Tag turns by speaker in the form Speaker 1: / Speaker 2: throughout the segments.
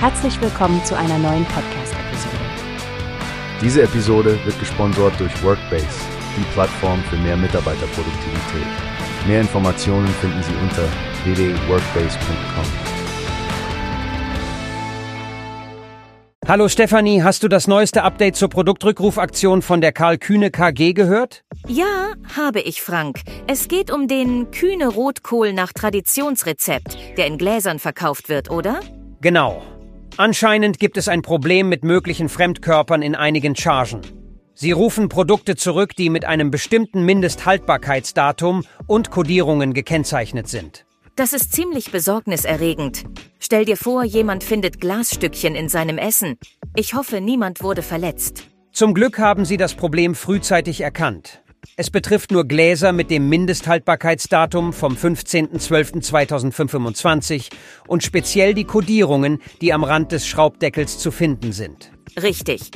Speaker 1: Herzlich willkommen zu einer neuen Podcast-Episode.
Speaker 2: Diese Episode wird gesponsert durch Workbase, die Plattform für mehr Mitarbeiterproduktivität. Mehr Informationen finden Sie unter www.workbase.com.
Speaker 3: Hallo Stefanie, hast du das neueste Update zur Produktrückrufaktion von der Karl Kühne KG gehört?
Speaker 4: Ja, habe ich, Frank. Es geht um den Kühne Rotkohl nach Traditionsrezept, der in Gläsern verkauft wird, oder?
Speaker 3: Genau. Anscheinend gibt es ein Problem mit möglichen Fremdkörpern in einigen Chargen. Sie rufen Produkte zurück, die mit einem bestimmten Mindesthaltbarkeitsdatum und Kodierungen gekennzeichnet sind.
Speaker 4: Das ist ziemlich besorgniserregend. Stell dir vor, jemand findet Glasstückchen in seinem Essen. Ich hoffe, niemand wurde verletzt.
Speaker 3: Zum Glück haben Sie das Problem frühzeitig erkannt. Es betrifft nur Gläser mit dem Mindesthaltbarkeitsdatum vom 15.12.2025 und speziell die Kodierungen, die am Rand des Schraubdeckels zu finden sind.
Speaker 4: Richtig.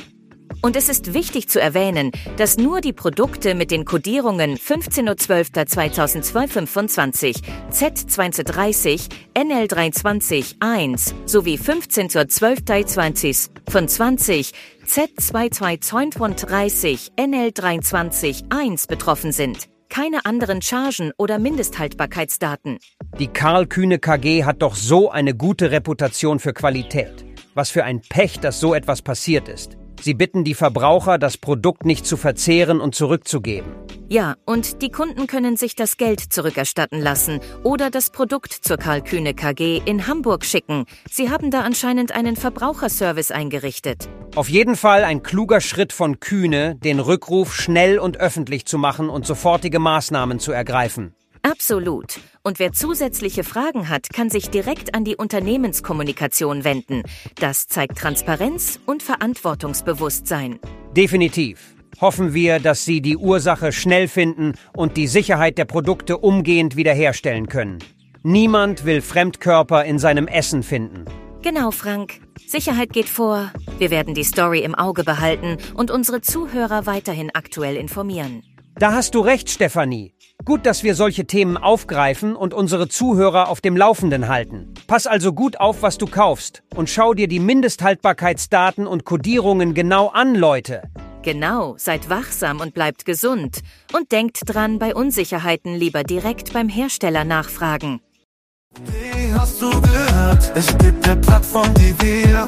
Speaker 4: Und es ist wichtig zu erwähnen, dass nur die Produkte mit den Kodierungen 15.12.2025, Z230, NL320 1 sowie 15.12.20 von 20 Z2232 NL23 1 betroffen sind. Keine anderen Chargen oder Mindesthaltbarkeitsdaten.
Speaker 3: Die Karl Kühne KG hat doch so eine gute Reputation für Qualität. Was für ein Pech, dass so etwas passiert ist. Sie bitten die Verbraucher, das Produkt nicht zu verzehren und zurückzugeben.
Speaker 4: Ja, und die Kunden können sich das Geld zurückerstatten lassen oder das Produkt zur Karl Kühne KG in Hamburg schicken. Sie haben da anscheinend einen Verbraucherservice eingerichtet.
Speaker 3: Auf jeden Fall ein kluger Schritt von Kühne, den Rückruf schnell und öffentlich zu machen und sofortige Maßnahmen zu ergreifen.
Speaker 4: Absolut. Und wer zusätzliche Fragen hat, kann sich direkt an die Unternehmenskommunikation wenden. Das zeigt Transparenz und Verantwortungsbewusstsein.
Speaker 3: Definitiv. Hoffen wir, dass Sie die Ursache schnell finden und die Sicherheit der Produkte umgehend wiederherstellen können. Niemand will Fremdkörper in seinem Essen finden.
Speaker 4: Genau, Frank. Sicherheit geht vor. Wir werden die Story im Auge behalten und unsere Zuhörer weiterhin aktuell informieren.
Speaker 3: Da hast du recht, Stefanie. Gut, dass wir solche Themen aufgreifen und unsere Zuhörer auf dem Laufenden halten. Pass also gut auf, was du kaufst und schau dir die Mindesthaltbarkeitsdaten und Kodierungen genau an, Leute.
Speaker 4: Genau, seid wachsam und bleibt gesund. Und denkt dran, bei Unsicherheiten lieber direkt beim Hersteller nachfragen.
Speaker 5: Wie hast du gehört? Es gibt eine Plattform, die wir